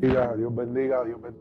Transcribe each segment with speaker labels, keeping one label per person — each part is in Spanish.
Speaker 1: bendiga, Dios bendiga, Dios bendiga.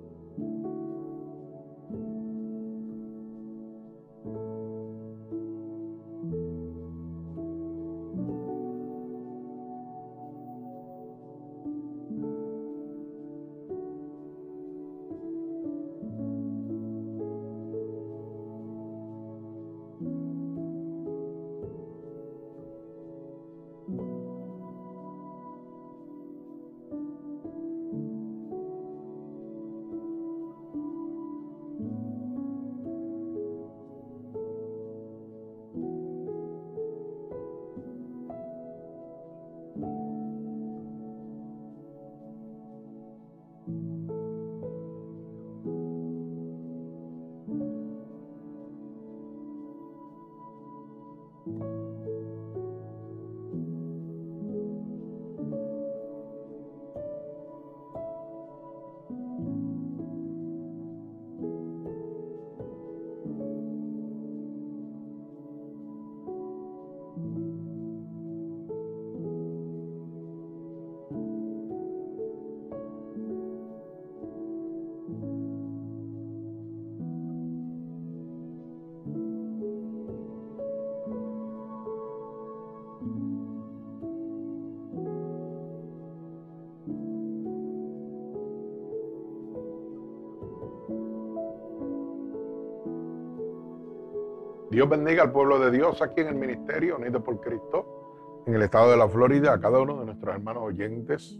Speaker 1: Dios bendiga al pueblo de Dios aquí en el Ministerio Unido por Cristo, en el estado de la Florida, a cada uno de nuestros hermanos oyentes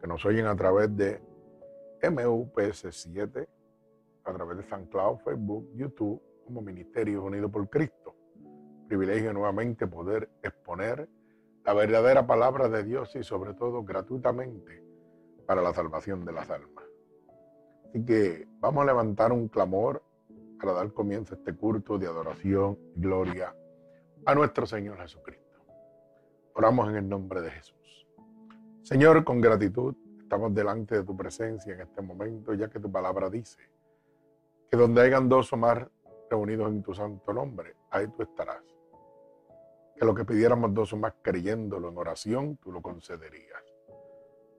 Speaker 1: que nos oyen a través de MUPS7, a través de San Cloud, Facebook, YouTube, como Ministerio Unido por Cristo. Privilegio nuevamente poder exponer la verdadera palabra de Dios y sobre todo gratuitamente para la salvación de las almas. Así que vamos a levantar un clamor para dar comienzo a este culto de adoración y gloria a nuestro Señor Jesucristo. Oramos en el nombre de Jesús. Señor, con gratitud estamos delante de tu presencia en este momento, ya que tu palabra dice que donde hayan dos o más reunidos en tu santo nombre, ahí tú estarás. Que lo que pidiéramos dos o más creyéndolo en oración, tú lo concederías.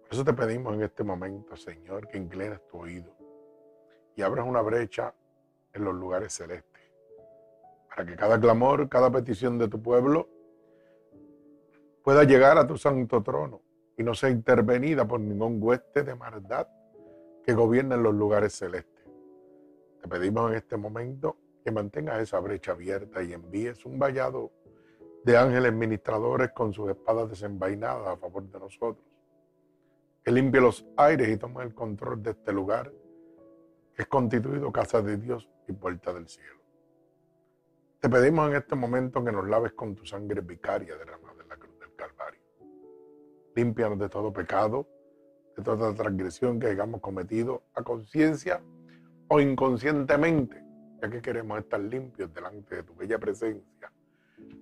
Speaker 1: Por eso te pedimos en este momento, Señor, que inclines tu oído y abras una brecha en los lugares celestes, para que cada clamor, cada petición de tu pueblo pueda llegar a tu santo trono y no sea intervenida por ningún hueste de maldad que gobierna en los lugares celestes. Te pedimos en este momento que mantengas esa brecha abierta y envíes un vallado de ángeles ministradores con sus espadas desenvainadas a favor de nosotros. Que limpie los aires y tome el control de este lugar, que es constituido casa de Dios y puerta del cielo. Te pedimos en este momento que nos laves con tu sangre vicaria derramada en la cruz del Calvario. Límpianos de todo pecado, de toda transgresión que hayamos cometido a conciencia o inconscientemente, ya que queremos estar limpios delante de tu bella presencia,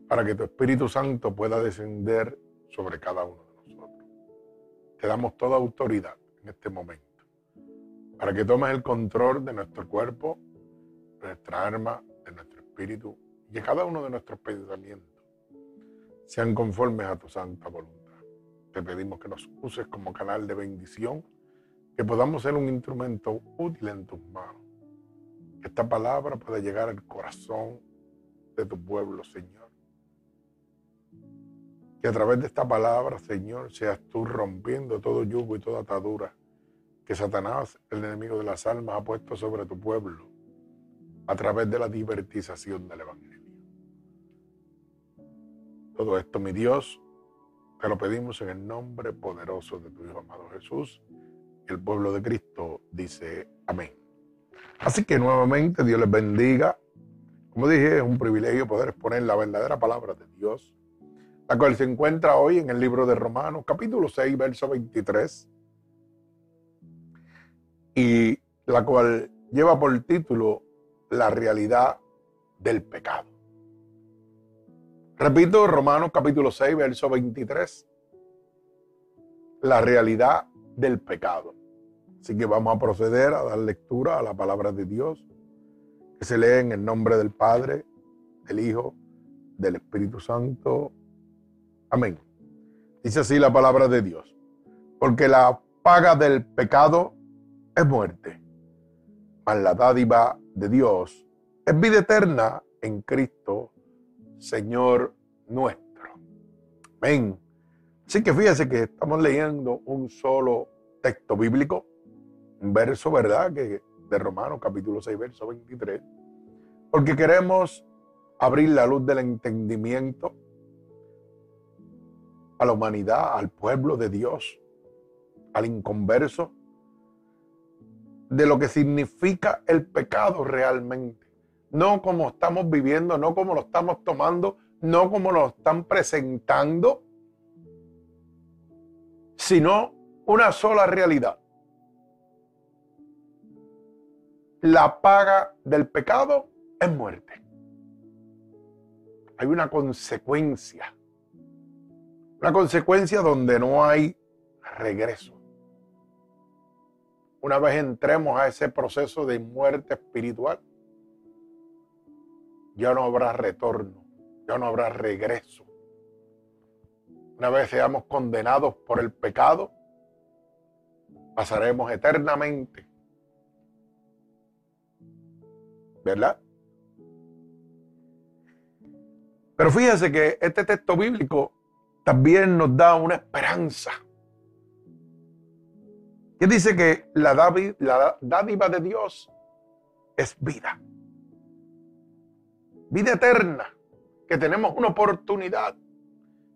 Speaker 1: para que tu Espíritu Santo pueda descender sobre cada uno de nosotros. Te damos toda autoridad en este momento, para que tomes el control de nuestro cuerpo, de nuestra alma, de nuestro espíritu y que cada uno de nuestros pensamientos sean conformes a tu santa voluntad. Te pedimos que nos uses como canal de bendición, que podamos ser un instrumento útil en tus manos. Que esta palabra pueda llegar al corazón de tu pueblo, Señor. Que a través de esta palabra, Señor, seas tú rompiendo todo yugo y toda atadura que Satanás, el enemigo de las almas, ha puesto sobre tu pueblo a través de la divertización del Evangelio. Todo esto, mi Dios, te lo pedimos en el nombre poderoso de tu Hijo amado Jesús. El pueblo de Cristo dice amén. Así que nuevamente Dios les bendiga. Como dije, es un privilegio poder exponer la verdadera palabra de Dios, la cual se encuentra hoy en el libro de Romanos, capítulo 6, verso 23, y la cual lleva por título la realidad del pecado. Repito, Romanos capítulo 6, verso 23. La realidad del pecado. Así que vamos a proceder a dar lectura a la palabra de Dios, que se lee en el nombre del Padre, del Hijo, del Espíritu Santo. Amén. Dice así la palabra de Dios. Porque la paga del pecado es muerte, mas la dádiva de Dios es vida eterna en Cristo, Señor nuestro. Amén. Así que fíjese que estamos leyendo un solo texto bíblico, un verso, ¿verdad? Que de Romanos capítulo 6, verso 23, porque queremos abrir la luz del entendimiento a la humanidad, al pueblo de Dios, al inconverso, de lo que significa el pecado realmente. No como estamos viviendo, no como lo estamos tomando, no como lo están presentando, sino una sola realidad. La paga del pecado es muerte. Hay una consecuencia. Una consecuencia donde no hay regreso. Una vez entremos a ese proceso de muerte espiritual, ya no habrá retorno, ya no habrá regreso. Una vez seamos condenados por el pecado, pasaremos eternamente. ¿Verdad? Pero fíjense que este texto bíblico también nos da una esperanza que dice que la, dádiva de Dios es vida. Vida eterna, que tenemos una oportunidad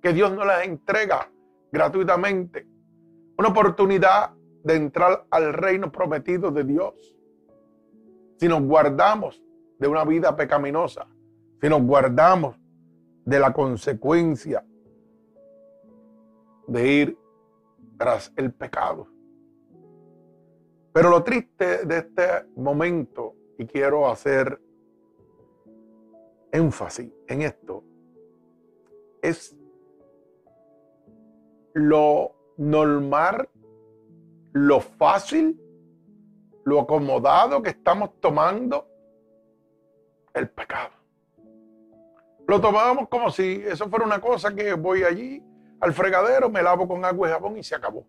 Speaker 1: que Dios nos la entrega gratuitamente. Una oportunidad de entrar al reino prometido de Dios. Si nos guardamos de una vida pecaminosa, si nos guardamos de la consecuencia de ir tras el pecado. Pero lo triste de este momento, y quiero hacer énfasis en esto, es lo normal, lo fácil, lo acomodado que estamos tomando el pecado. Lo tomamos como si eso fuera una cosa que voy allí al fregadero, me lavo con agua y jabón y se acabó.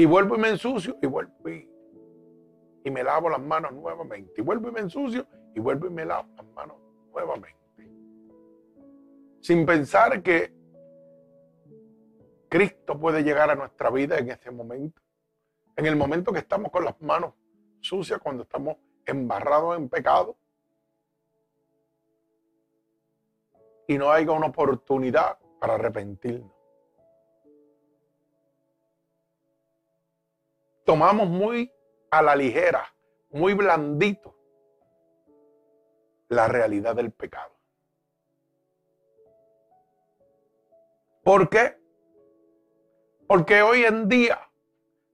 Speaker 1: Y vuelvo y me ensucio y vuelvo y, me lavo las manos nuevamente. Y vuelvo y me ensucio y vuelvo y me lavo las manos nuevamente. Sin pensar que Cristo puede llegar a nuestra vida en ese momento. En el momento que estamos con las manos sucias, cuando estamos embarrados en pecado. Y no haya una oportunidad para arrepentirnos. Tomamos muy a la ligera, muy blandito, la realidad del pecado. ¿Por qué? Porque hoy en día,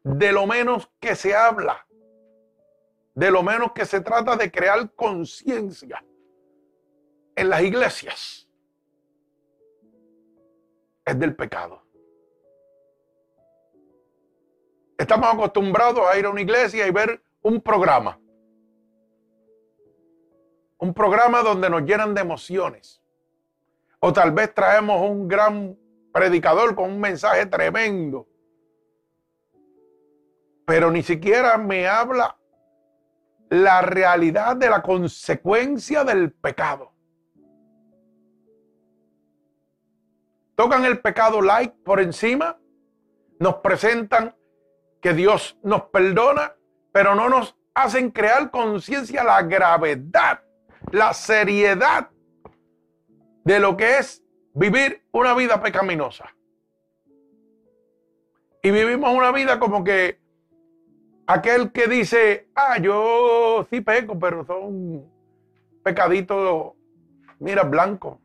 Speaker 1: de lo menos que se habla, de lo menos que se trata de crear conciencia en las iglesias, es del pecado. Estamos acostumbrados a ir a una iglesia y ver un programa. Un programa donde nos llenan de emociones. O tal vez traemos un gran predicador con un mensaje tremendo. Pero ni siquiera me habla la realidad de la consecuencia del pecado. Tocan el pecado like por encima, nos presentan que Dios nos perdona, pero no nos hacen crear conciencia la gravedad, la seriedad de lo que es vivir una vida pecaminosa. Y vivimos una vida como que aquel que dice, ah, yo sí peco, pero son pecaditos, mira, blanco.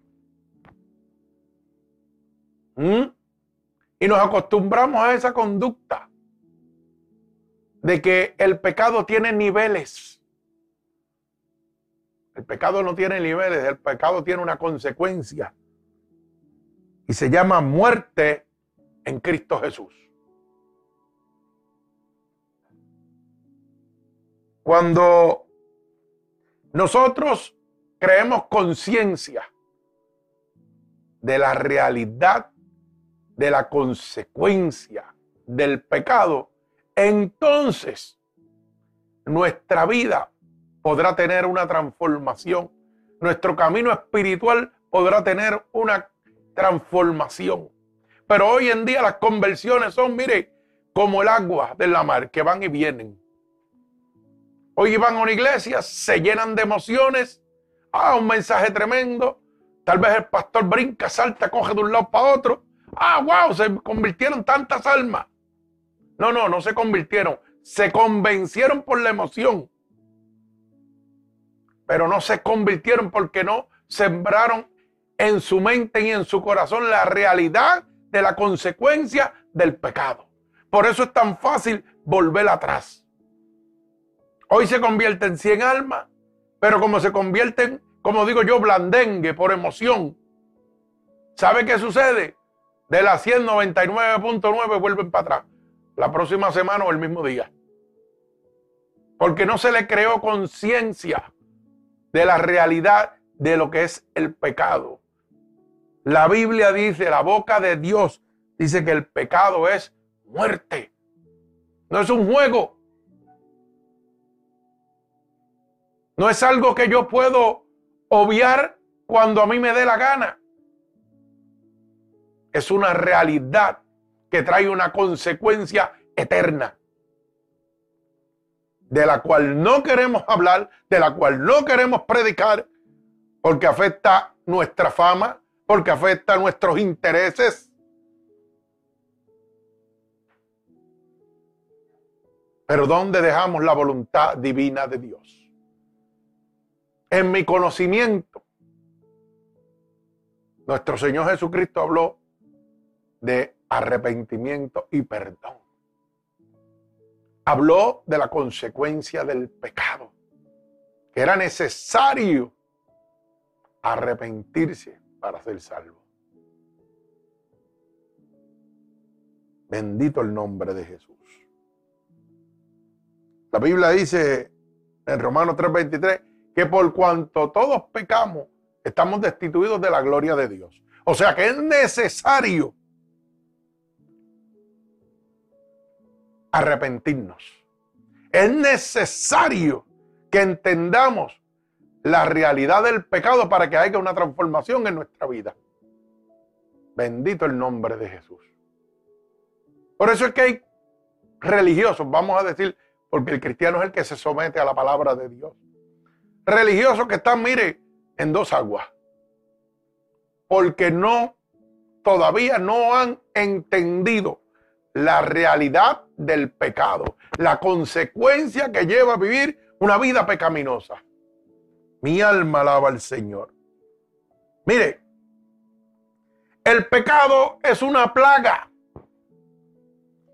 Speaker 1: ¿Mm? Y nos acostumbramos a esa conducta de que el pecado tiene niveles. El pecado no tiene niveles, el pecado tiene una consecuencia. Y se llama muerte en Cristo Jesús. Cuando nosotros creemos conciencia de la realidad de la consecuencia del pecado, entonces nuestra vida podrá tener una transformación. Nuestro camino espiritual podrá tener una transformación. Pero hoy en día las conversiones son, mire, como el agua de la mar, que van y vienen. Hoy van a una iglesia, se llenan de emociones, ah, un mensaje tremendo, tal vez el pastor brinca, salta, coge de un lado para otro, ah, wow, se convirtieron tantas almas. No, no, no se convirtieron, se convencieron por la emoción, pero no se convirtieron porque no sembraron en su mente y en su corazón la realidad de la consecuencia del pecado. Por eso es tan fácil volver atrás. Hoy se convierte en 100 almas, pero como se convierten, como digo yo, blandengue por emoción. ¿Sabe qué sucede? De las 199.9 vuelven para atrás. La próxima semana o el mismo día. Porque no se le creó conciencia de la realidad de lo que es el pecado. La Biblia dice, la boca de Dios dice que el pecado es muerte. No es un juego. No es algo que yo puedo obviar cuando a mí me dé la gana. Es una realidad que trae una consecuencia eterna, de la cual no queremos hablar, de la cual no queremos predicar, porque afecta nuestra fama, porque afecta nuestros intereses. Pero ¿dónde dejamos la voluntad divina de Dios? En mi conocimiento, nuestro Señor Jesucristo habló de arrepentimiento y perdón. Habló de la consecuencia del pecado, que era necesario arrepentirse para ser salvo. Bendito el nombre de Jesús. La Biblia dice en Romanos 3:23 que por cuanto todos pecamos, estamos destituidos de la gloria de Dios. O sea que es necesario arrepentirnos. Es necesario que entendamos la realidad del pecado para que haya una transformación en nuestra vida. Bendito el nombre de Jesús. Por eso es que hay religiosos, vamos a decir, porque el cristiano es el que se somete a la palabra de Dios. Religiosos que están, mire, en dos aguas. Porque no, todavía no han entendido la realidad del pecado, la consecuencia que lleva a vivir una vida pecaminosa. Mi alma alaba al Señor. Mire, el pecado es una plaga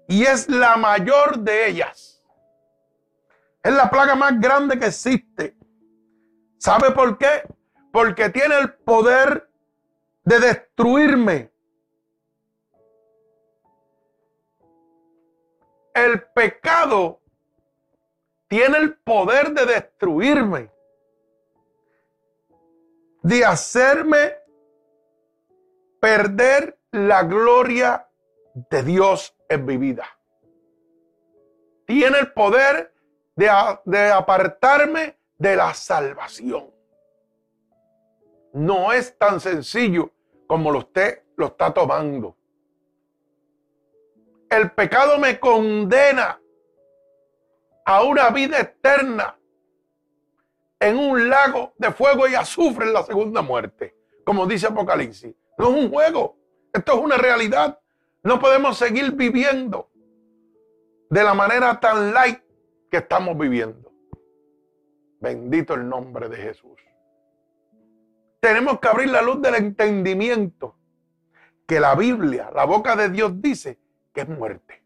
Speaker 1: y es la mayor de ellas. Es la plaga más grande que existe. ¿Sabe por qué? Porque tiene el poder de destruirme. El pecado tiene el poder de destruirme de hacerme perder la gloria de Dios en mi vida. Tiene el poder de, de apartarme de la salvación. No es tan sencillo como usted lo está tomando. El pecado me condena a una vida eterna en un lago de fuego y azufre en la segunda muerte, como dice Apocalipsis. No es un juego, esto es una realidad. No podemos seguir viviendo de la manera tan light que estamos viviendo. Bendito el nombre de Jesús. Tenemos que abrir la luz del entendimiento que la Biblia, la boca de Dios dice es muerte.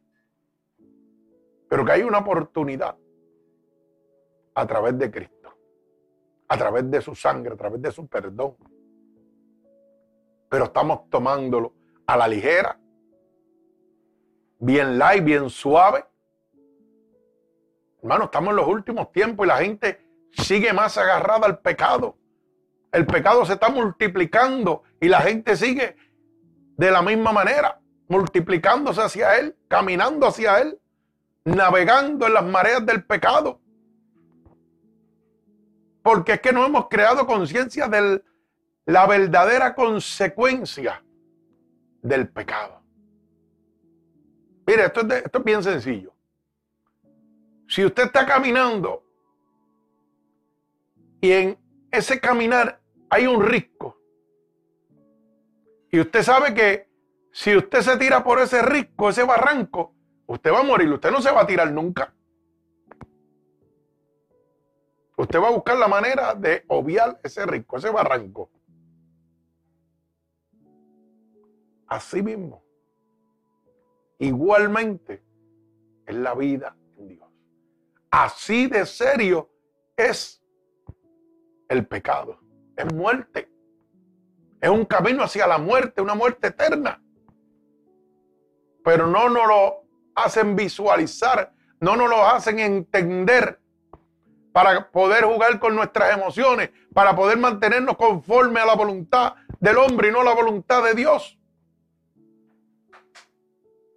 Speaker 1: Pero que hay una oportunidad a través de Cristo a través de su sangre, a través de su perdón. Pero estamos tomándolo a la ligera, bien light, bien suave. Hermano, estamos en los últimos tiempos y la gente sigue más agarrada al pecado. El pecado se está multiplicando y la gente sigue de la misma manera, multiplicándose hacia Él, caminando hacia Él, navegando en las mareas del pecado. Porque es que no hemos creado conciencia de la verdadera consecuencia del pecado. Mire, esto es, esto es bien sencillo. Si usted está caminando y en ese caminar hay un risco, y usted sabe que si usted se tira por ese risco, ese barranco, usted va a morir, usted no se va a tirar nunca. Usted va a buscar la manera de obviar ese risco, ese barranco. Así mismo. Igualmente es la vida en Dios. Así de serio es el pecado. Es muerte. Es un camino hacia la muerte, una muerte eterna. Pero no nos lo hacen visualizar, no nos lo hacen entender para poder jugar con nuestras emociones, para poder mantenernos conforme a la voluntad del hombre y no la voluntad de Dios.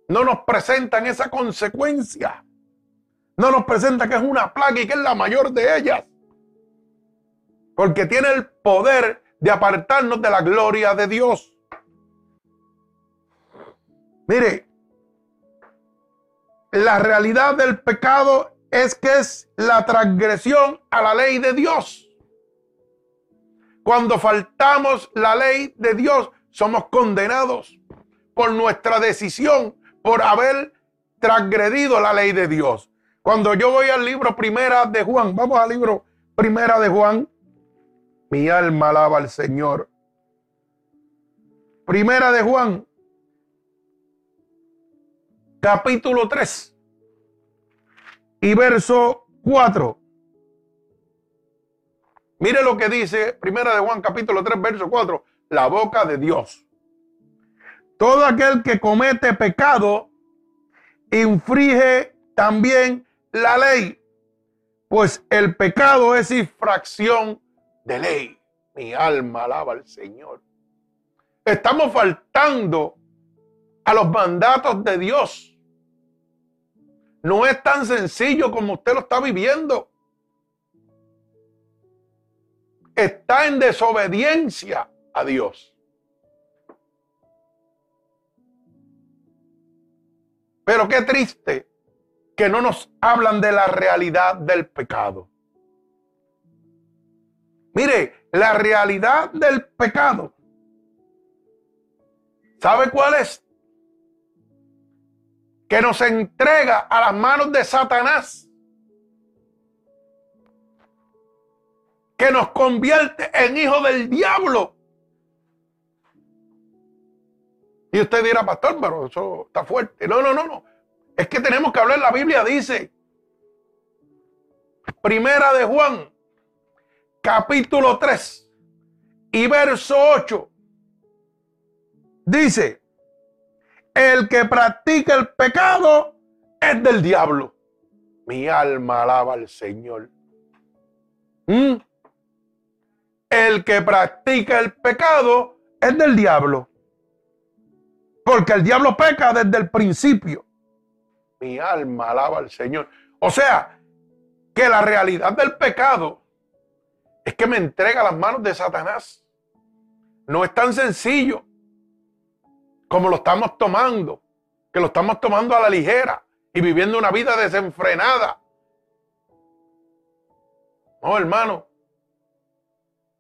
Speaker 1: No nos presentan esa consecuencia. No nos presenta que es una plaga y que es la mayor de ellas. Porque tiene el poder de apartarnos de la gloria de Dios. Mire, la realidad del pecado es que es la transgresión a la ley de Dios. Cuando faltamos la ley de Dios, somos condenados por nuestra decisión, por haber transgredido la ley de Dios. Cuando yo voy al libro Primera de Juan, vamos al libro Primera de Juan, mi alma alaba al Señor. Primera de Juan, capítulo 3 y verso 4. Mire lo que dice Primera de Juan, capítulo 3, verso 4. La boca de Dios. Todo aquel que comete pecado infringe también la ley, pues el pecado es infracción de ley. Mi alma alaba al Señor. Estamos faltando a los mandatos de Dios. No es tan sencillo como usted lo está viviendo. Está en desobediencia a Dios. Pero qué triste que no nos hablan de la realidad del pecado. Mire, la realidad del pecado. ¿Sabe cuál es? Que nos entrega a las manos de Satanás. Que nos convierte en hijos del diablo. Y usted dirá, pastor, pero eso está fuerte. No, no, no, no. Es que tenemos que hablar. La Biblia dice, Primera de Juan, capítulo 3 y verso 8. Dice, el que practica el pecado es del diablo. Mi alma alaba al Señor. ¿Mm? El que practica el pecado es del diablo. Porque el diablo peca desde el principio. Mi alma alaba al Señor. O sea, que la realidad del pecado es que me entrega a las manos de Satanás. No es tan sencillo como lo estamos tomando, que lo estamos tomando a la ligera y viviendo una vida desenfrenada. No, hermano.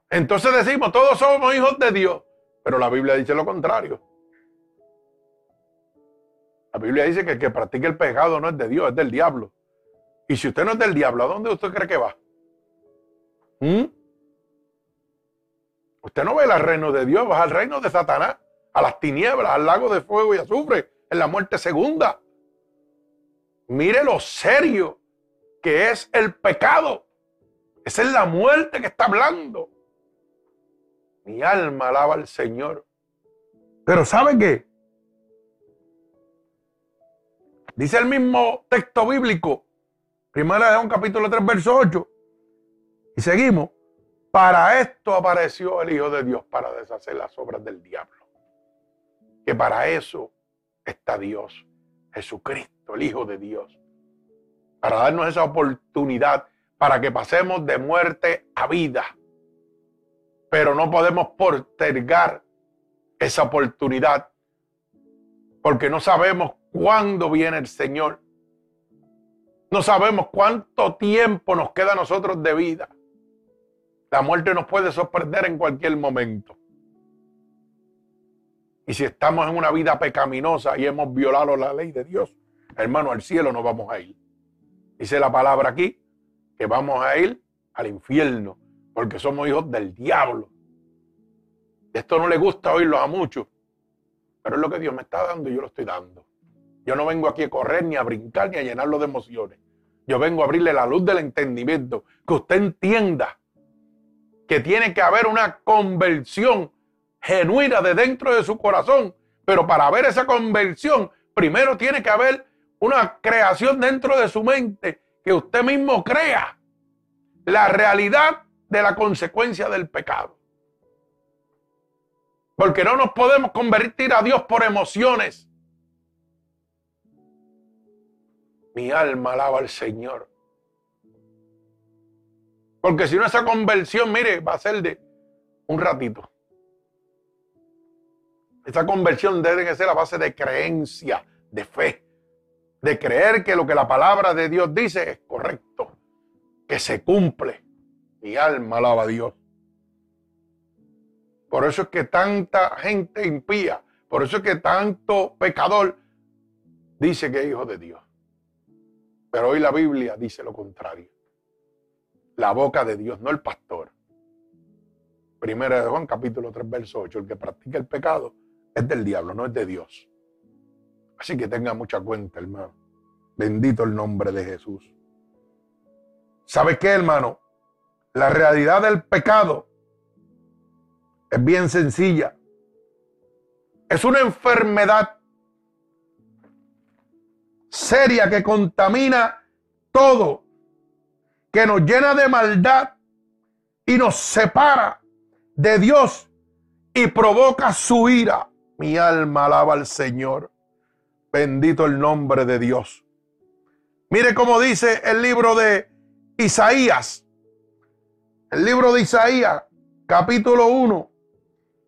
Speaker 1: Entonces decimos, todos somos hijos de Dios, pero la Biblia dice lo contrario. La Biblia dice que el que practica el pecado no es de Dios, es del diablo. Y si usted no es del diablo, ¿a dónde usted cree que va? ¿Mm? Usted no ve el reino de Dios, va al reino de Satanás, a las tinieblas, al lago de fuego y azufre, en la muerte segunda. Mire lo serio que es el pecado. Esa es la muerte que está hablando. Mi alma alaba al Señor. Pero ¿sabe qué? Dice el mismo texto bíblico, primera de capítulo 3, verso 8. Y seguimos. Para esto apareció el Hijo de Dios, para deshacer las obras del diablo. Que para eso está Dios, Jesucristo, el Hijo de Dios. Para darnos esa oportunidad, para que pasemos de muerte a vida. Pero no podemos postergar esa oportunidad porque no sabemos cuándo viene el Señor. No sabemos cuánto tiempo nos queda a nosotros de vida. La muerte nos puede sorprender en cualquier momento. Y si estamos en una vida pecaminosa y hemos violado la ley de Dios, hermano, al cielo no vamos a ir. Dice la palabra aquí que vamos a ir al infierno porque somos hijos del diablo. Esto no le gusta oírlo a muchos, pero es lo que Dios me está dando y yo lo estoy dando. Yo no vengo aquí a correr, ni a brincar, ni a llenarlo de emociones. Yo vengo a abrirle la luz del entendimiento, que usted entienda que tiene que haber una conversión genuina de dentro de su corazón. Pero para ver esa conversión, primero tiene que haber una creación dentro de su mente que usted mismo crea la realidad de la consecuencia del pecado. Porque no nos podemos convertir a Dios por emociones. Mi alma alaba al Señor. Porque si no, esa conversión, mire, va a ser de un ratito. Esa conversión debe ser a base de creencia, de fe, de creer que lo que la palabra de Dios dice es correcto, que se cumple. Mi alma alaba a Dios. Por eso es que tanta gente impía, por eso es que tanto pecador dice que es hijo de Dios. Pero hoy la Biblia dice lo contrario. La boca de Dios, no el pastor. Primera de Juan, capítulo 3, verso 8. El que practica el pecado es del diablo, no es de Dios. Así que tenga mucha cuenta, hermano. Bendito el nombre de Jesús. ¿Sabe qué, hermano? La realidad del pecado es bien sencilla. Es una enfermedad seria que contamina todo, que nos llena de maldad y nos separa de Dios y provoca su ira. Mi alma alaba al Señor. Bendito el nombre de Dios. Mire cómo dice el libro de Isaías. El libro de Isaías, capítulo 1,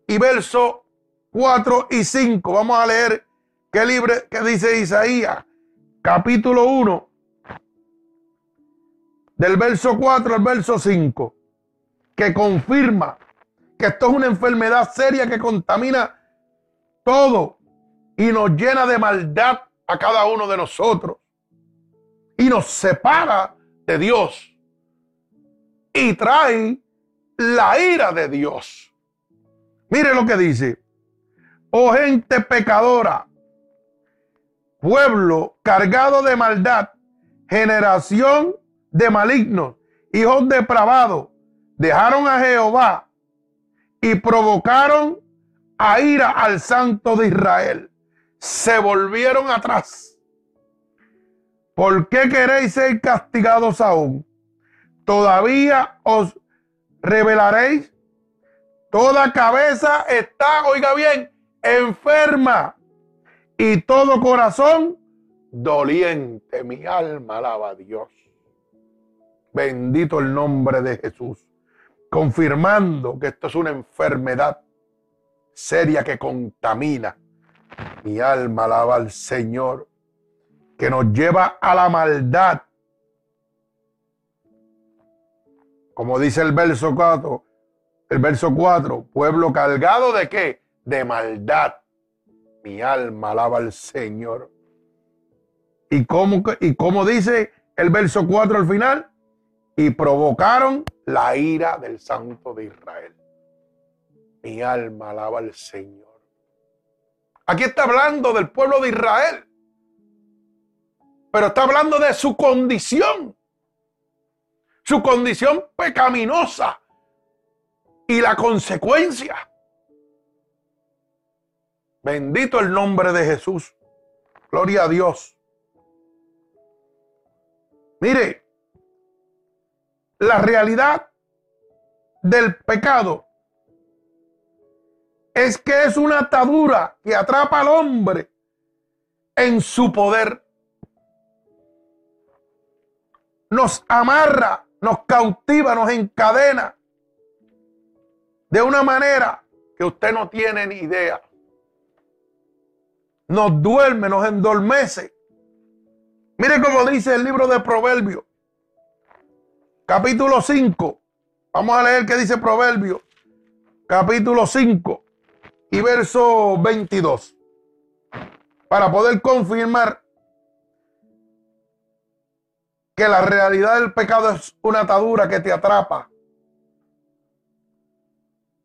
Speaker 1: y verso 4 y 5. Vamos a leer qué, libre, qué dice Isaías, capítulo 1, del verso 4 al verso 5, que confirma que esto es una enfermedad seria que contamina todo y nos llena de maldad a cada uno de nosotros y nos separa de Dios y trae la ira de Dios. Mire lo que dice. Oh gente pecadora, pueblo cargado de maldad, generación de malignos, hijos depravados, dejaron a Jehová y provocaron a ira al santo de Israel. Se volvieron atrás. ¿Por qué queréis ser castigados aún? Todavía os revelaréis Toda cabeza está, oiga bien, enferma. Y todo corazón doliente. Mi alma alaba a Dios. Bendito el nombre de Jesús. Confirmando que esto es una enfermedad seria que contamina. Mi alma alaba al Señor. Que nos lleva a la maldad. Como dice el verso 4, el verso 4, pueblo cargado de qué? De maldad. Mi alma alaba al Señor. ¿Y cómo, ¿Y cómo dice el verso 4 al final? Y provocaron la ira del Santo de Israel. Mi alma alaba al Señor. Aquí está hablando del pueblo de Israel. Pero está hablando de su condición. Su condición pecaminosa y la consecuencia. Bendito el nombre de Jesús. Gloria a Dios. Mire, la realidad del pecado es que es una atadura que atrapa al hombre en su poder. Nos amarra nos cautiva, nos encadena de una manera que usted no tiene ni idea. Nos duerme, nos endormece. Mire cómo dice el libro de Proverbios, capítulo 5. Vamos a leer qué dice Proverbios, capítulo 5 y verso 22. Para poder confirmar que la realidad del pecado es una atadura que te atrapa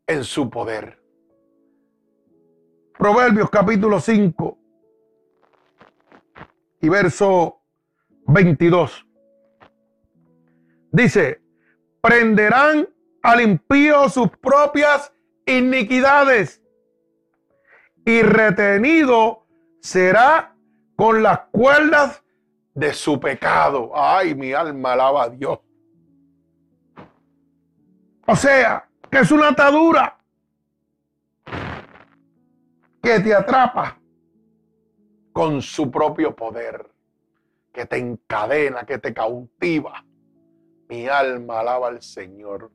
Speaker 1: en su poder. Proverbios capítulo 5 y verso 22. Dice, prenderán al impío sus propias iniquidades y retenido será con las cuerdas de su pecado. Ay, mi alma alaba a Dios. O sea, que es una atadura que te atrapa con su propio poder, que te encadena, que te cautiva. Mi alma alaba al Señor.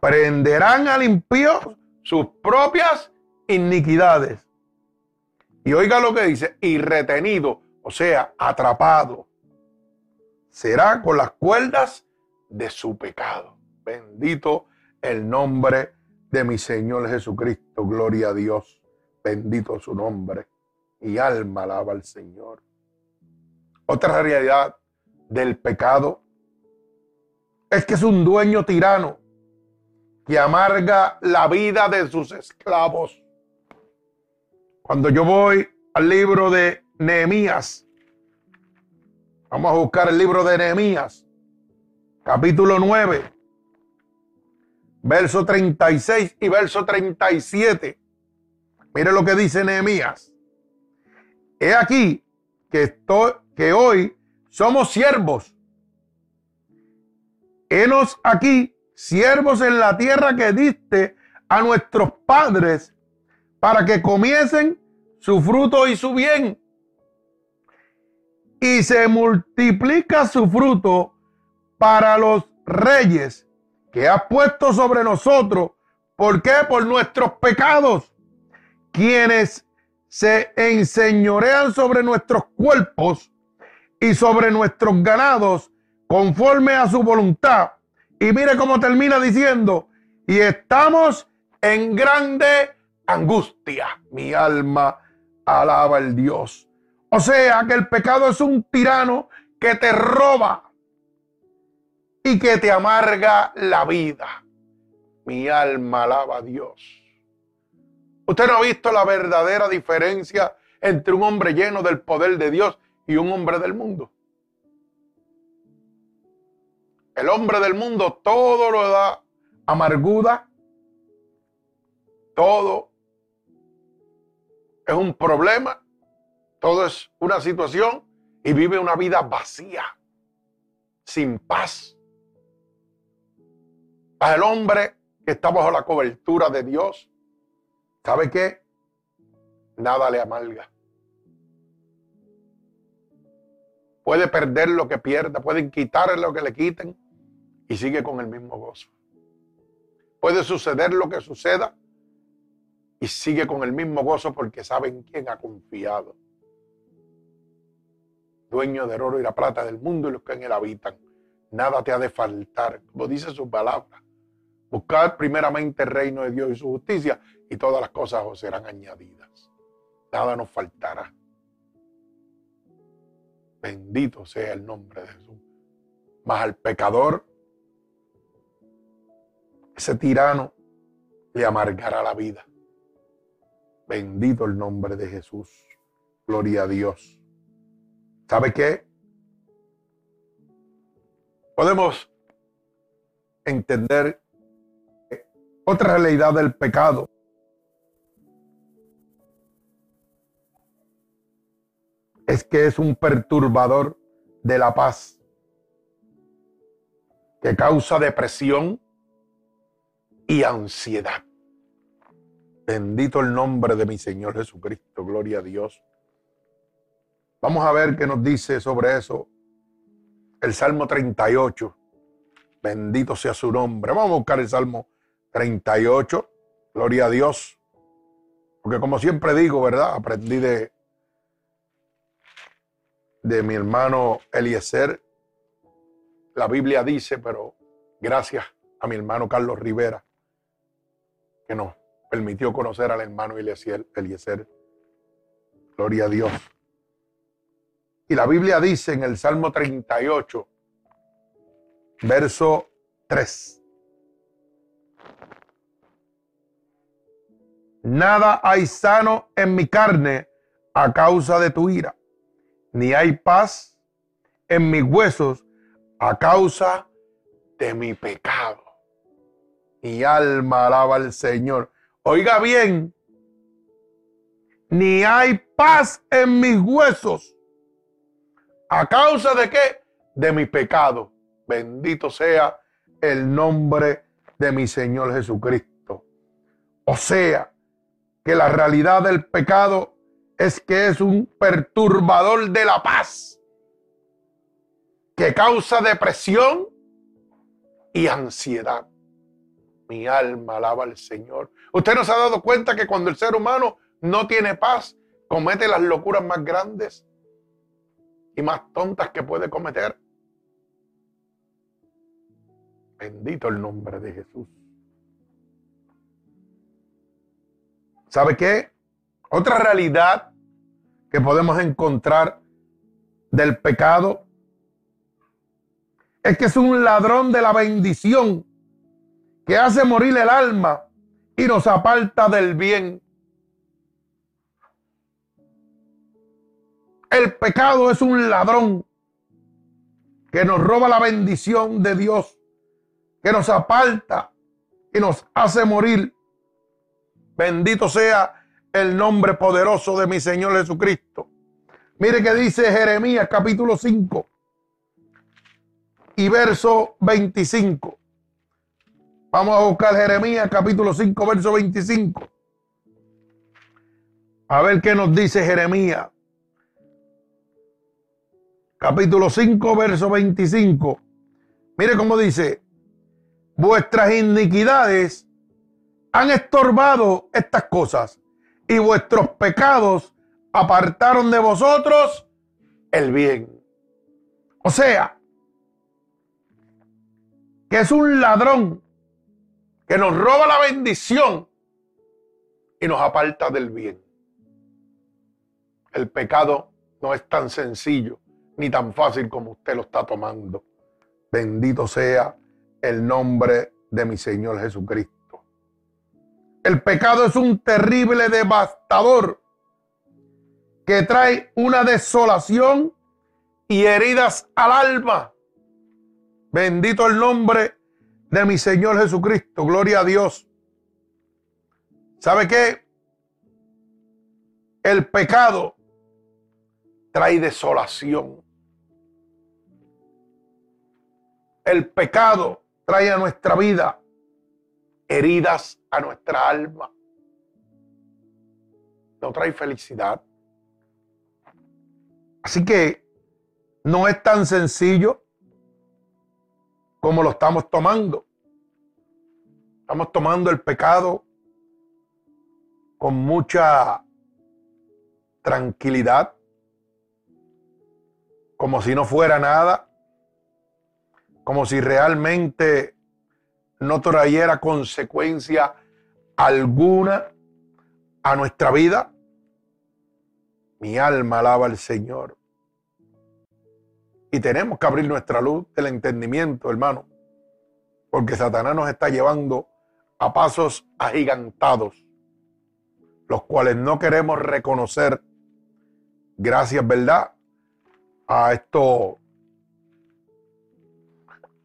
Speaker 1: Prenderán al impío sus propias iniquidades. Y oiga lo que dice, y retenido, o sea, atrapado, será con las cuerdas de su pecado. Bendito el nombre de mi Señor Jesucristo. Gloria a Dios. Bendito su nombre. Y alma alaba al Señor. Otra realidad del pecado es que es un dueño tirano que amarga la vida de sus esclavos. Cuando yo voy al libro de Nehemías, vamos a buscar el libro de Nehemías, capítulo 9 verso 36 y verso 37. Mire lo que dice Nehemías. He aquí que, estoy, que hoy somos siervos. Henos aquí, siervos en la tierra que diste a nuestros padres para que comiesen su fruto y su bien. Y se multiplica su fruto para los reyes que ha puesto sobre nosotros. ¿Por qué? Por nuestros pecados. Quienes se enseñorean sobre nuestros cuerpos y sobre nuestros ganados conforme a su voluntad. Y mire cómo termina diciendo, y estamos en grande angustia. Mi alma alaba al Dios. O sea que el pecado es un tirano que te roba, y que te amarga la vida. Mi alma alaba a Dios. Usted no ha visto la verdadera diferencia entre un hombre lleno del poder de Dios y un hombre del mundo. El hombre del mundo todo lo da amargura, todo es un problema, todo es una situación y vive una vida vacía, sin paz al hombre que está bajo la cobertura de Dios, ¿sabe qué? Nada le amarga. Puede perder lo que pierda, pueden quitarle lo que le quiten y sigue con el mismo gozo. Puede suceder lo que suceda y sigue con el mismo gozo porque sabe en quién ha confiado. Dueño del oro y la plata del mundo y los que en él habitan. Nada te ha de faltar, como dice su palabra. Buscad primeramente el reino de Dios y su justicia y todas las cosas os serán añadidas. Nada nos faltará. Bendito sea el nombre de Jesús. Mas al pecador, ese tirano, le amargará la vida. Bendito el nombre de Jesús. Gloria a Dios. ¿Sabe qué? Podemos entender otra realidad del pecado. Es que es un perturbador de la paz que causa depresión y ansiedad. Bendito el nombre de mi Señor Jesucristo, gloria a Dios. Vamos a ver qué nos dice sobre eso el Salmo 38. Bendito sea su nombre. Vamos a buscar el Salmo 38. Gloria a Dios. Porque como siempre digo, ¿verdad? Aprendí de, de mi hermano Eliezer. La Biblia dice, pero gracias a mi hermano Carlos Rivera, que nos permitió conocer al hermano Eliezer. Gloria a Dios. Y la Biblia dice en el Salmo 38, verso 3. Nada hay sano en mi carne a causa de tu ira, ni hay paz en mis huesos a causa de mi pecado. Mi alma alaba al Señor. Oiga bien, ni hay paz en mis huesos. ¿A causa de qué? De mi pecado. Bendito sea el nombre de mi Señor Jesucristo. O sea, que la realidad del pecado es que es un perturbador de la paz, que causa depresión y ansiedad. Mi alma alaba al Señor. ¿Usted no se ha dado cuenta que cuando el ser humano no tiene paz, comete las locuras más grandes y más tontas que puede cometer? Bendito el nombre de Jesús. ¿Sabe qué? Otra realidad que podemos encontrar del pecado es que es un ladrón de la bendición que hace morir el alma y nos aparta del bien. El pecado es un ladrón que nos roba la bendición de Dios, que nos aparta y nos hace morir. Bendito sea el nombre poderoso de mi Señor Jesucristo. Mire que dice Jeremías capítulo 5 y verso 25. Vamos a buscar Jeremías capítulo 5, verso 25. A ver qué nos dice Jeremías. Capítulo 5, verso 25. Mire cómo dice, vuestras iniquidades han estorbado estas cosas y vuestros pecados apartaron de vosotros el bien. O sea, que es un ladrón que nos roba la bendición y nos aparta del bien. El pecado no es tan sencillo ni tan fácil como usted lo está tomando. Bendito sea el nombre de mi Señor Jesucristo. El pecado es un terrible devastador que trae una desolación y heridas al alma. Bendito el nombre de mi Señor Jesucristo. Gloria a Dios. ¿Sabe qué? El pecado trae desolación. El pecado trae a nuestra vida heridas a nuestra alma. No trae felicidad. Así que no es tan sencillo como lo estamos tomando. Estamos tomando el pecado con mucha tranquilidad, como si no fuera nada, como si realmente no trayera consecuencia alguna a nuestra vida. Mi alma alaba al Señor. Y tenemos que abrir nuestra luz del entendimiento, hermano, porque Satanás nos está llevando a pasos agigantados, los cuales no queremos reconocer, gracias, ¿verdad?, a estos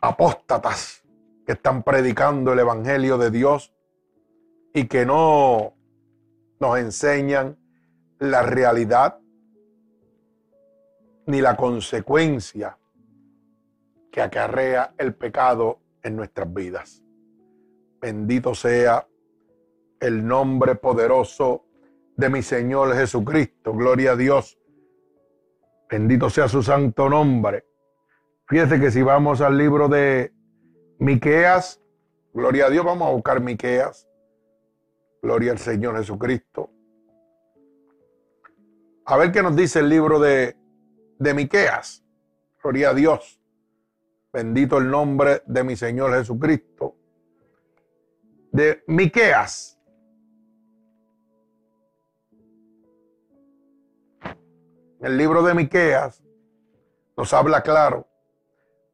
Speaker 1: apóstatas que están predicando el Evangelio de Dios y que no nos enseñan la realidad ni la consecuencia que acarrea el pecado en nuestras vidas. Bendito sea el nombre poderoso de mi Señor Jesucristo. Gloria a Dios. Bendito sea su santo nombre. Fíjese que si vamos al libro de Miqueas, gloria a Dios, vamos a buscar Miqueas. Gloria al Señor Jesucristo. A ver qué nos dice el libro de, de Miqueas. Gloria a Dios. Bendito el nombre de mi Señor Jesucristo. De Miqueas. El libro de Miqueas nos habla claro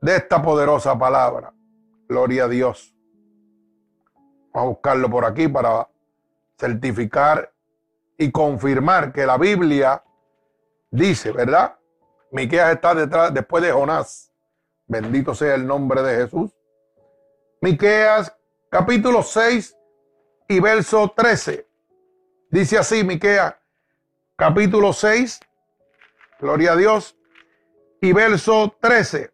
Speaker 1: de esta poderosa palabra. Gloria a Dios. Vamos a buscarlo por aquí para certificar y confirmar que la Biblia dice, ¿verdad? Miqueas está detrás, después de Jonás. Bendito sea el nombre de Jesús. Miqueas capítulo 6 y verso 13. Dice así, Miqueas capítulo 6, gloria a Dios, y verso 13.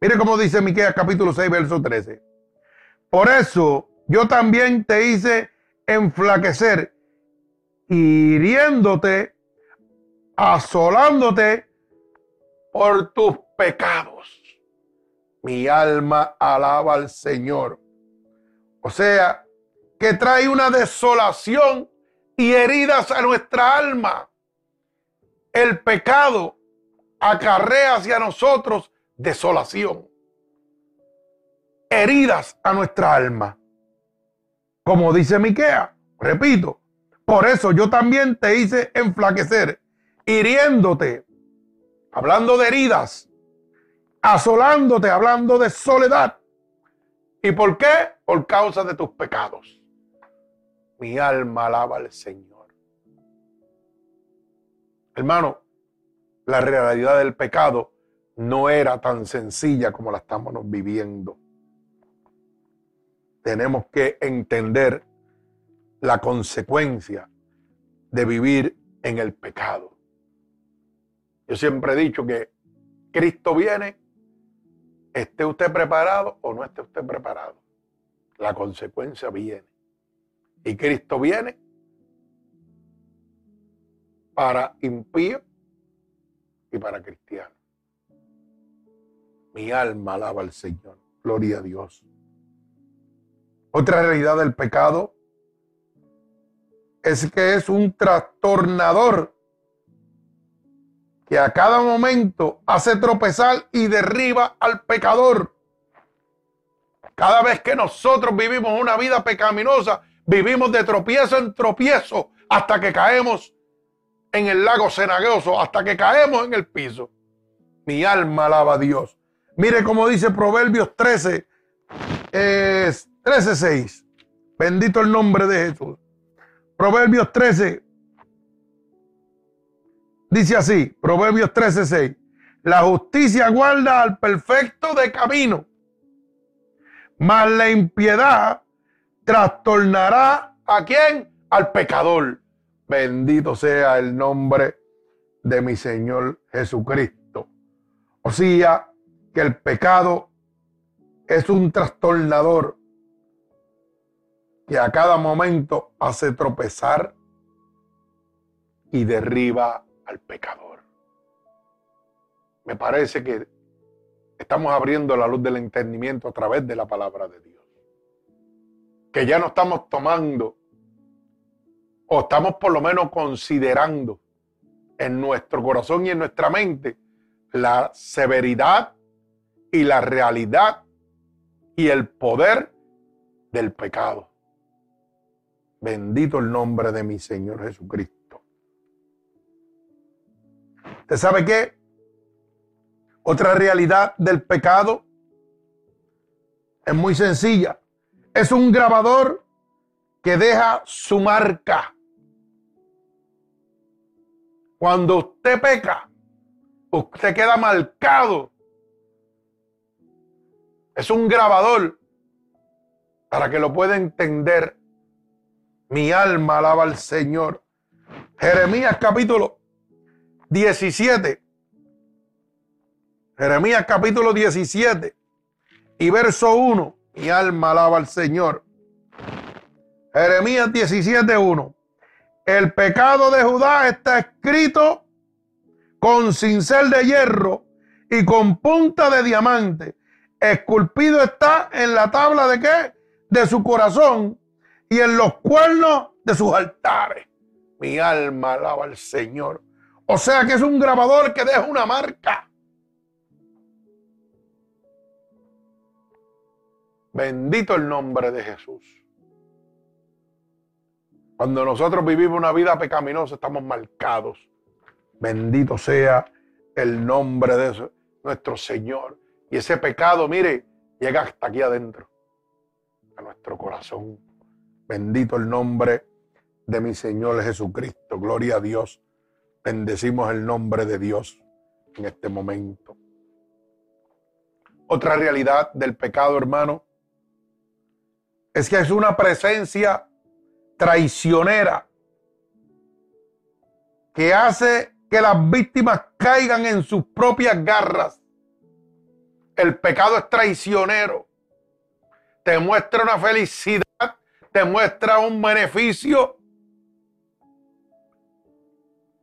Speaker 1: Mire cómo dice Miqueas capítulo 6, verso 13. Por eso yo también te hice enflaquecer, hiriéndote, asolándote por tus pecados. Mi alma alaba al Señor. O sea, que trae una desolación y heridas a nuestra alma. El pecado acarrea hacia nosotros desolación, heridas a nuestra alma. Como dice Miquea, repito, por eso yo también te hice enflaquecer, hiriéndote, hablando de heridas, asolándote, hablando de soledad. ¿Y por qué? Por causa de tus pecados. Mi alma alaba al Señor. Hermano, la realidad del pecado no era tan sencilla como la estamos viviendo. Tenemos que entender la consecuencia de vivir en el pecado. Yo siempre he dicho que Cristo viene, esté usted preparado o no esté usted preparado. La consecuencia viene. Y Cristo viene para impío y para cristiano. Mi alma alaba al Señor. Gloria a Dios. Otra realidad del pecado es que es un trastornador que a cada momento hace tropezar y derriba al pecador. Cada vez que nosotros vivimos una vida pecaminosa, vivimos de tropiezo en tropiezo hasta que caemos en el lago cenagoso, hasta que caemos en el piso. Mi alma alaba a Dios. Mire cómo dice Proverbios 13, es 13, 6. Bendito el nombre de Jesús. Proverbios 13. Dice así, Proverbios 13, 6. La justicia guarda al perfecto de camino, mas la impiedad trastornará a quién? Al pecador. Bendito sea el nombre de mi Señor Jesucristo. O sea, que el pecado es un trastornador que a cada momento hace tropezar y derriba al pecador. Me parece que estamos abriendo la luz del entendimiento a través de la palabra de Dios. Que ya no estamos tomando o estamos por lo menos considerando en nuestro corazón y en nuestra mente la severidad y la realidad y el poder del pecado. Bendito el nombre de mi Señor Jesucristo. ¿Usted sabe qué? Otra realidad del pecado es muy sencilla. Es un grabador que deja su marca. Cuando usted peca, usted queda marcado es un grabador para que lo pueda entender. Mi alma alaba al Señor. Jeremías capítulo 17. Jeremías capítulo 17 y verso 1. Mi alma alaba al Señor. Jeremías 17, 1. El pecado de Judá está escrito con cincel de hierro y con punta de diamante. Esculpido está en la tabla de qué? De su corazón y en los cuernos de sus altares. Mi alma alaba al Señor. O sea que es un grabador que deja una marca. Bendito el nombre de Jesús. Cuando nosotros vivimos una vida pecaminosa, estamos marcados. Bendito sea el nombre de nuestro Señor. Y ese pecado, mire, llega hasta aquí adentro, a nuestro corazón. Bendito el nombre de mi Señor Jesucristo. Gloria a Dios. Bendecimos el nombre de Dios en este momento. Otra realidad del pecado, hermano, es que es una presencia traicionera que hace que las víctimas caigan en sus propias garras. El pecado es traicionero. Te muestra una felicidad, te muestra un beneficio,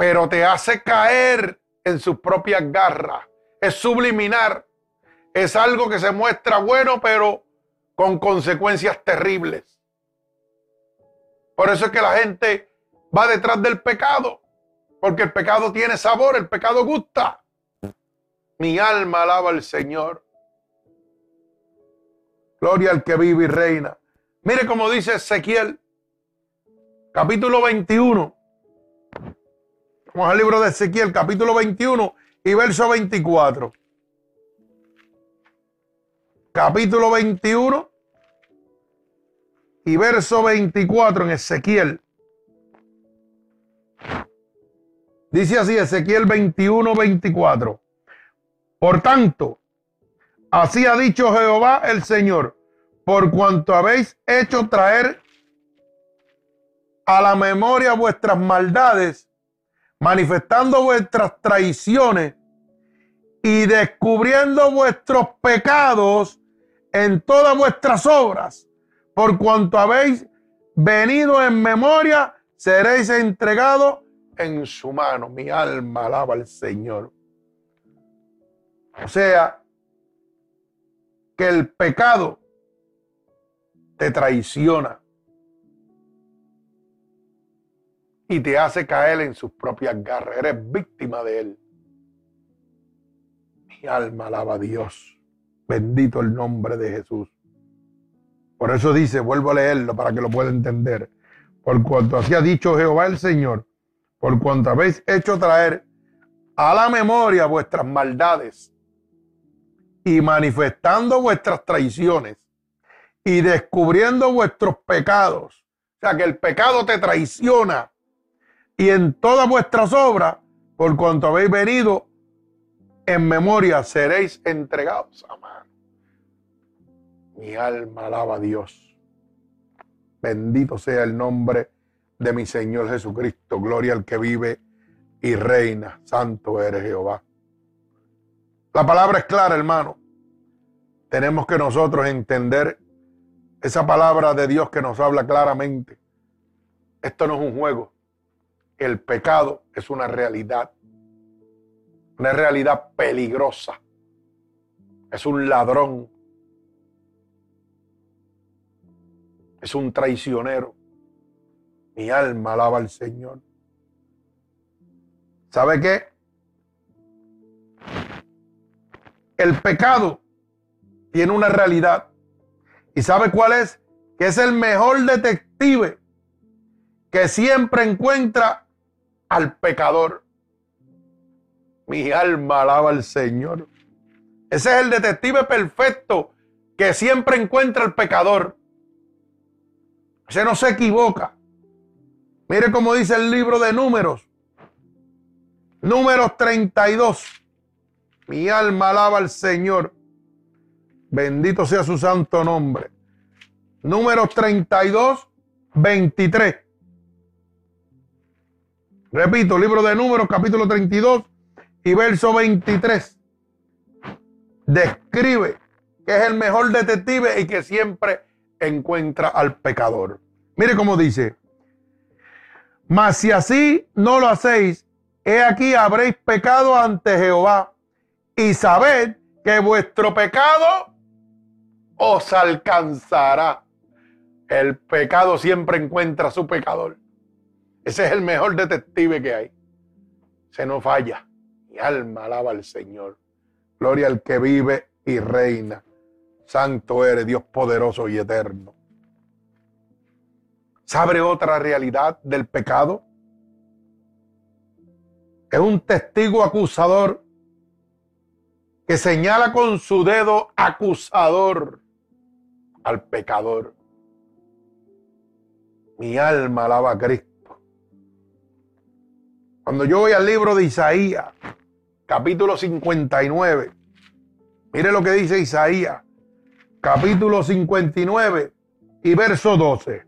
Speaker 1: pero te hace caer en sus propias garras. Es subliminar. Es algo que se muestra bueno, pero con consecuencias terribles. Por eso es que la gente va detrás del pecado, porque el pecado tiene sabor, el pecado gusta. Mi alma alaba al Señor. Gloria al que vive y reina. Mire cómo dice Ezequiel, capítulo 21. Vamos al libro de Ezequiel, capítulo 21 y verso 24. Capítulo 21 y verso 24 en Ezequiel. Dice así Ezequiel 21, 24. Por tanto, así ha dicho Jehová el Señor, por cuanto habéis hecho traer a la memoria vuestras maldades, manifestando vuestras traiciones y descubriendo vuestros pecados en todas vuestras obras por cuanto habéis venido en memoria, seréis entregados en su mano. Mi alma alaba al Señor. O sea, que el pecado te traiciona y te hace caer en sus propias garras. Eres víctima de él. Mi alma alaba a Dios. Bendito el nombre de Jesús. Por eso dice, vuelvo a leerlo para que lo pueda entender. Por cuanto así ha dicho Jehová el Señor, por cuanto habéis hecho traer a la memoria vuestras maldades y manifestando vuestras traiciones y descubriendo vuestros pecados. O sea que el pecado te traiciona y en todas vuestras obras, por cuanto habéis venido en memoria, seréis entregados. Amén. Mi alma alaba a Dios. Bendito sea el nombre de mi Señor Jesucristo. Gloria al que vive y reina. Santo eres Jehová. La palabra es clara, hermano. Tenemos que nosotros entender esa palabra de Dios que nos habla claramente. Esto no es un juego. El pecado es una realidad. Una realidad peligrosa. Es un ladrón es un traicionero. Mi alma alaba al Señor. ¿Sabe qué? El pecado tiene una realidad. ¿Y sabe cuál es? Que es el mejor detective que siempre encuentra al pecador. Mi alma alaba al Señor. Ese es el detective perfecto que siempre encuentra al pecador. Ese no se equivoca. Mire cómo dice el libro de números. Números 32. Mi alma alaba al Señor. Bendito sea su santo nombre. Números 32, 23. Repito, libro de números, capítulo 32 y verso 23. Describe que es el mejor detective y que siempre encuentra al pecador. Mire cómo dice, mas si así no lo hacéis, he aquí habréis pecado ante Jehová y sabed que vuestro pecado os alcanzará. El pecado siempre encuentra a su pecador. Ese es el mejor detective que hay. Se no falla. Mi alma alaba al Señor. Gloria al que vive y reina. Santo eres, Dios poderoso y eterno. ¿Sabe otra realidad del pecado? Es un testigo acusador que señala con su dedo acusador al pecador. Mi alma alaba a Cristo. Cuando yo voy al libro de Isaías, capítulo 59, mire lo que dice Isaías, capítulo 59 y verso 12.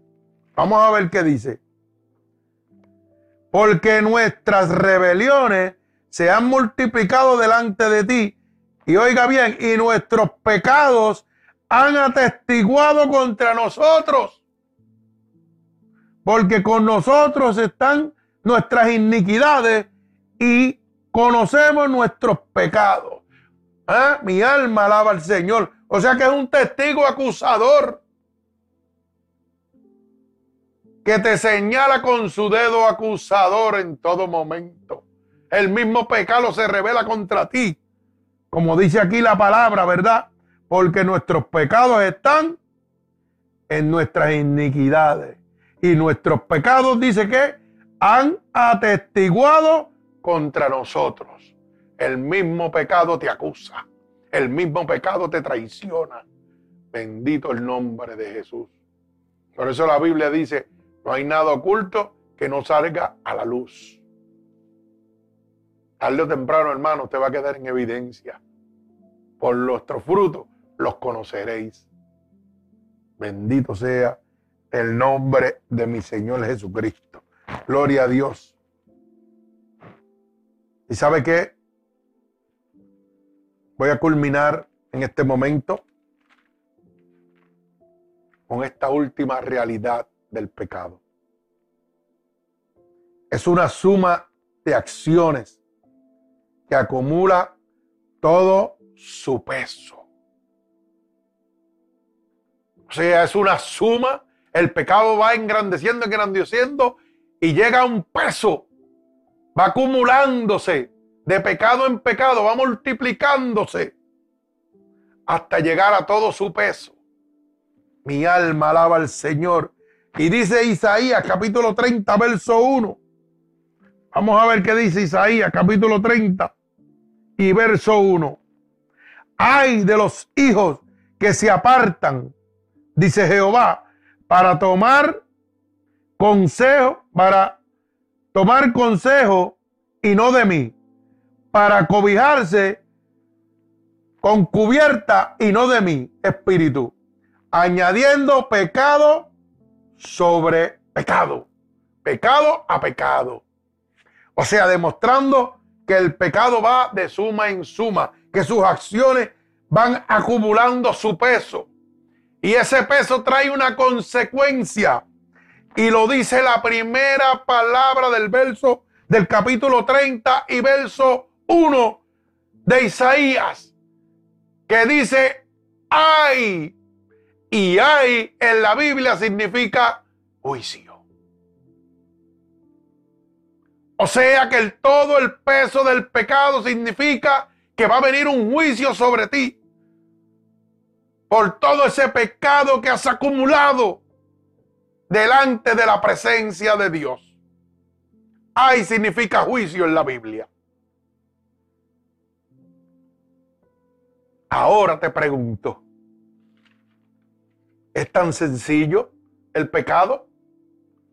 Speaker 1: Vamos a ver qué dice. Porque nuestras rebeliones se han multiplicado delante de ti. Y oiga bien, y nuestros pecados han atestiguado contra nosotros. Porque con nosotros están nuestras iniquidades y conocemos nuestros pecados. ¿Ah? Mi alma alaba al Señor. O sea que es un testigo acusador que te señala con su dedo acusador en todo momento. El mismo pecado se revela contra ti, como dice aquí la palabra, ¿verdad? Porque nuestros pecados están en nuestras iniquidades. Y nuestros pecados, dice que, han atestiguado contra nosotros. El mismo pecado te acusa. El mismo pecado te traiciona. Bendito el nombre de Jesús. Por eso la Biblia dice, no hay nada oculto que no salga a la luz. Tarde o temprano, hermano, usted va a quedar en evidencia. Por nuestros frutos los conoceréis. Bendito sea el nombre de mi Señor Jesucristo. Gloria a Dios. ¿Y sabe qué? Voy a culminar en este momento con esta última realidad del pecado. Es una suma de acciones que acumula todo su peso. O sea, es una suma. El pecado va engrandeciendo, engrandeciendo y llega un peso. Va acumulándose de pecado en pecado, va multiplicándose hasta llegar a todo su peso. Mi alma alaba al Señor y dice Isaías capítulo 30, verso 1. Vamos a ver qué dice Isaías capítulo 30 y verso 1. Hay de los hijos que se apartan, dice Jehová, para tomar consejo, para tomar consejo y no de mí, para cobijarse con cubierta y no de mí, espíritu, añadiendo pecado sobre pecado. Pecado a pecado. O sea, demostrando que el pecado va de suma en suma, que sus acciones van acumulando su peso. Y ese peso trae una consecuencia. Y lo dice la primera palabra del verso del capítulo 30 y verso 1 de Isaías, que dice, ay, y hay en la Biblia significa juicio. O sea que el, todo el peso del pecado significa que va a venir un juicio sobre ti por todo ese pecado que has acumulado delante de la presencia de Dios. Hay significa juicio en la Biblia. Ahora te pregunto, es tan sencillo el pecado.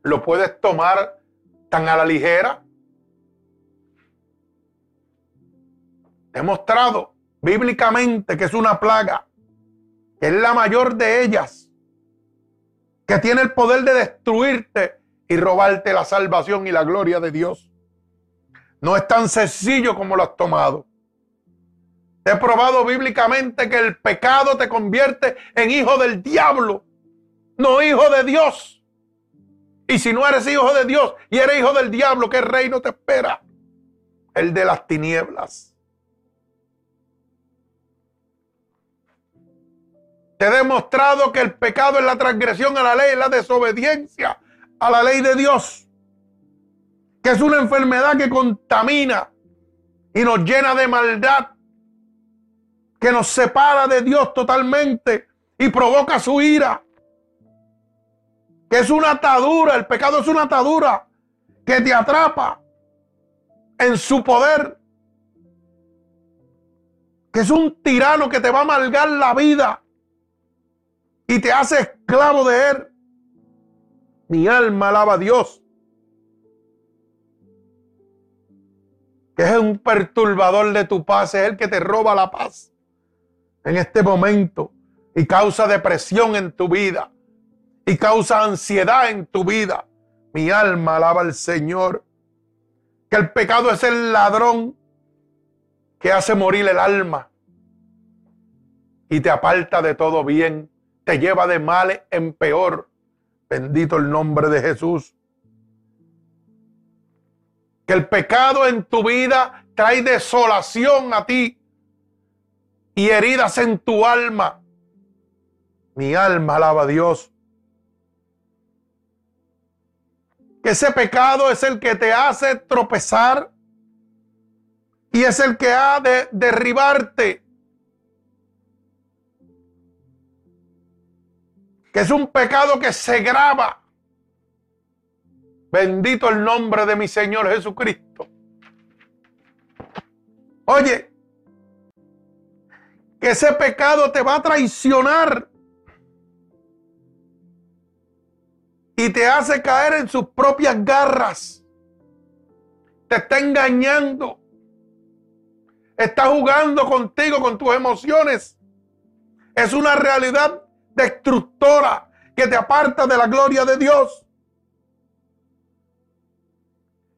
Speaker 1: Lo puedes tomar tan a la ligera. Demostrado bíblicamente que es una plaga, que es la mayor de ellas, que tiene el poder de destruirte y robarte la salvación y la gloria de Dios. No es tan sencillo como lo has tomado. He probado bíblicamente que el pecado te convierte en hijo del diablo, no hijo de Dios. Y si no eres hijo de Dios y eres hijo del diablo, ¿qué reino te espera? El de las tinieblas. Te he demostrado que el pecado es la transgresión a la ley, es la desobediencia a la ley de Dios. Que es una enfermedad que contamina y nos llena de maldad. Que nos separa de Dios totalmente y provoca su ira. Que es una atadura, el pecado es una atadura que te atrapa en su poder. Que es un tirano que te va a amargar la vida y te hace esclavo de él. Mi alma alaba a Dios. Que es un perturbador de tu paz, es el que te roba la paz en este momento y causa depresión en tu vida y causa ansiedad en tu vida. Mi alma alaba al Señor. Que el pecado es el ladrón que hace morir el alma y te aparta de todo bien te lleva de mal en peor. Bendito el nombre de Jesús. Que el pecado en tu vida trae desolación a ti y heridas en tu alma. Mi alma alaba a Dios. Que ese pecado es el que te hace tropezar y es el que ha de derribarte que es un pecado que se graba. Bendito el nombre de mi Señor Jesucristo. Oye, que ese pecado te va a traicionar y te hace caer en sus propias garras. Te está engañando. Está jugando contigo, con tus emociones. Es una realidad destructora que te aparta de la gloria de Dios.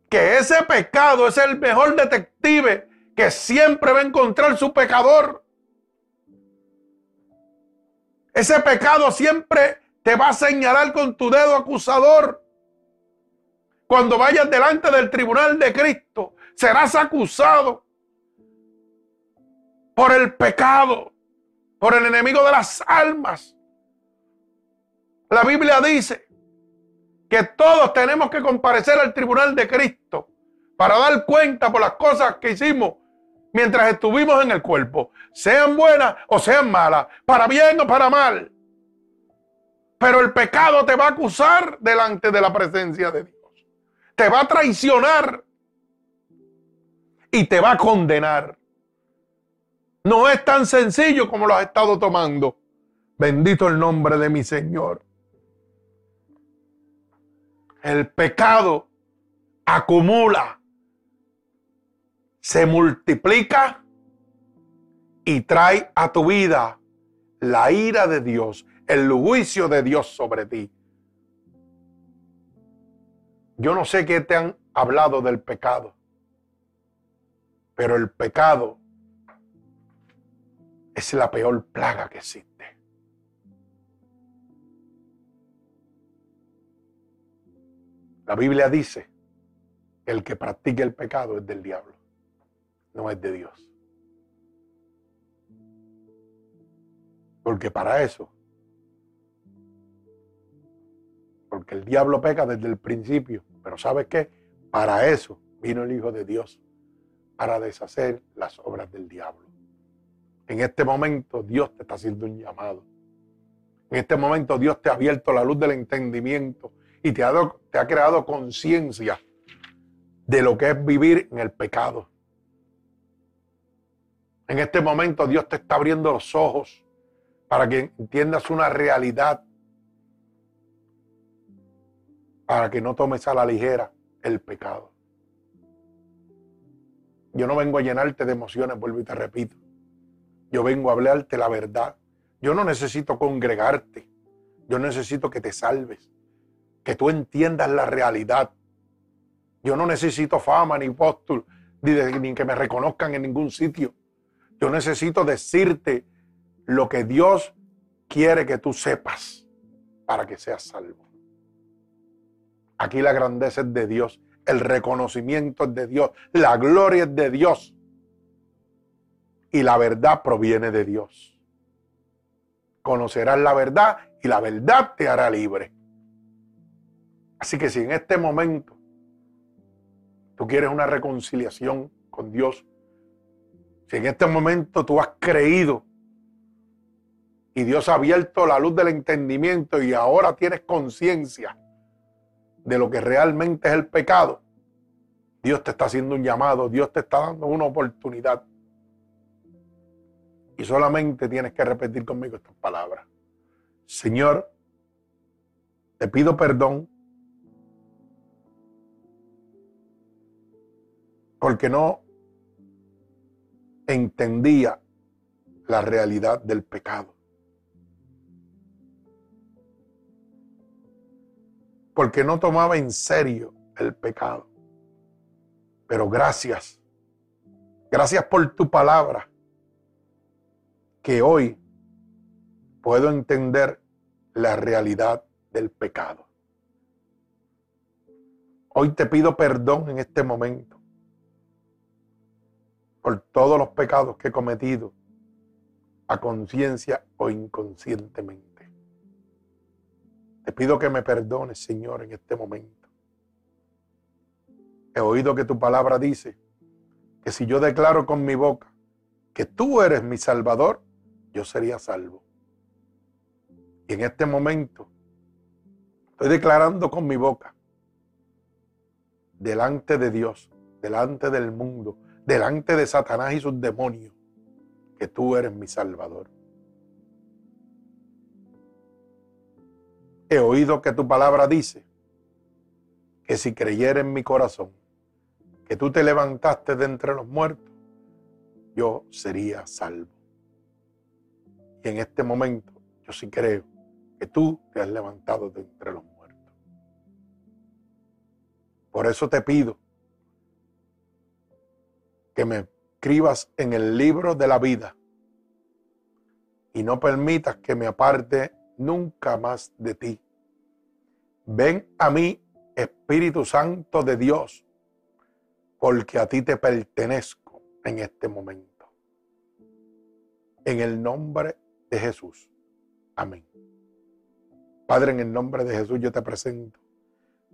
Speaker 1: Que ese pecado es el mejor detective que siempre va a encontrar su pecador. Ese pecado siempre te va a señalar con tu dedo acusador. Cuando vayas delante del tribunal de Cristo, serás acusado por el pecado, por el enemigo de las almas. La Biblia dice que todos tenemos que comparecer al tribunal de Cristo para dar cuenta por las cosas que hicimos mientras estuvimos en el cuerpo, sean buenas o sean malas, para bien o para mal. Pero el pecado te va a acusar delante de la presencia de Dios. Te va a traicionar y te va a condenar. No es tan sencillo como lo has estado tomando. Bendito el nombre de mi Señor el pecado acumula, se multiplica y trae a tu vida la ira de Dios, el juicio de Dios sobre ti. Yo no sé qué te han hablado del pecado, pero el pecado es la peor plaga que existe. La Biblia dice el que practique el pecado es del diablo, no es de Dios. Porque para eso, porque el diablo peca desde el principio, pero ¿sabes qué? Para eso vino el Hijo de Dios, para deshacer las obras del diablo. En este momento Dios te está haciendo un llamado. En este momento Dios te ha abierto la luz del entendimiento y te ha, creado conciencia de lo que es vivir en el pecado. En este momento Dios te está abriendo los ojos para que entiendas una realidad, para que no tomes a la ligera el pecado. Yo no vengo a llenarte de emociones, vuelvo y te repito. Yo vengo a hablarte la verdad. Yo no necesito congregarte. Yo necesito que te salves que tú entiendas la realidad. Yo no necesito fama ni póstul, ni, que me reconozcan en ningún sitio. Yo necesito decirte lo que Dios quiere que tú sepas para que seas salvo. Aquí la grandeza es de Dios, el reconocimiento es de Dios, la gloria es de Dios y la verdad proviene de Dios. conocerás la verdad y la verdad te hará libre. Así que si en este momento tú quieres una reconciliación con Dios, si en este momento tú has creído y Dios ha abierto la luz del entendimiento y ahora tienes conciencia de lo que realmente es el pecado, Dios te está haciendo un llamado, Dios te está dando una oportunidad. Y solamente tienes que repetir conmigo estas palabras. Señor, te pido perdón porque no entendía la realidad del pecado. Porque no tomaba en serio el pecado. Pero gracias. Gracias por tu palabra. Que hoy puedo entender la realidad del pecado. Hoy te pido perdón en este momento por todos los pecados que he cometido a conciencia o inconscientemente. Te pido que me perdones, Señor, en este momento. He oído que tu palabra dice que si yo declaro con mi boca que tú eres mi Salvador, yo sería salvo. Y en este momento estoy declarando con mi boca, delante de Dios, delante del mundo, delante de Satanás y sus demonios, que tú eres mi Salvador. He oído que tu palabra dice que si creyera en mi corazón que tú te levantaste de entre los muertos, yo sería salvo. Y en este momento yo sí creo que tú te has levantado de entre los muertos. Por eso te pido que me escribas en el libro de la vida y no permitas que me aparte nunca más de ti. Ven a mí, Espíritu Santo de Dios, porque a ti te pertenezco en este momento. En el nombre de Jesús. Amén. Padre, en el nombre de Jesús yo te presento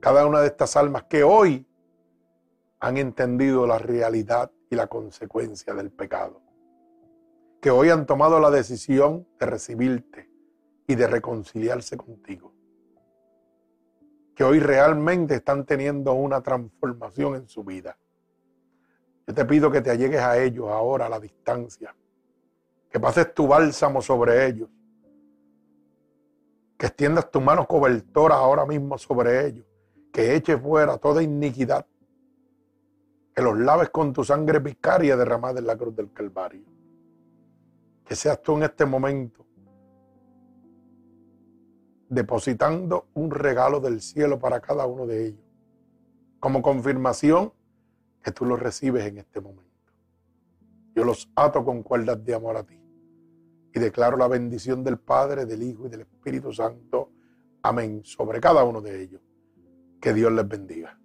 Speaker 1: cada una de estas almas que hoy han entendido la realidad y la consecuencia del pecado. Que hoy han tomado la decisión de recibirte y de reconciliarse contigo. Que hoy realmente están teniendo una transformación en su vida. Yo te pido que te allegues a ellos ahora a la distancia. Que pases tu bálsamo sobre ellos. Que extiendas tu mano cobertora ahora mismo sobre ellos. Que eches fuera toda iniquidad que los laves con tu sangre vicaria derramada en la cruz del Calvario. Que seas tú en este momento depositando un regalo del cielo para cada uno de ellos, como confirmación que tú los recibes en este momento. Yo los ato con cuerdas de amor a ti y declaro la bendición del Padre, del Hijo y del Espíritu Santo. Amén. Sobre cada uno de ellos. Que Dios les bendiga.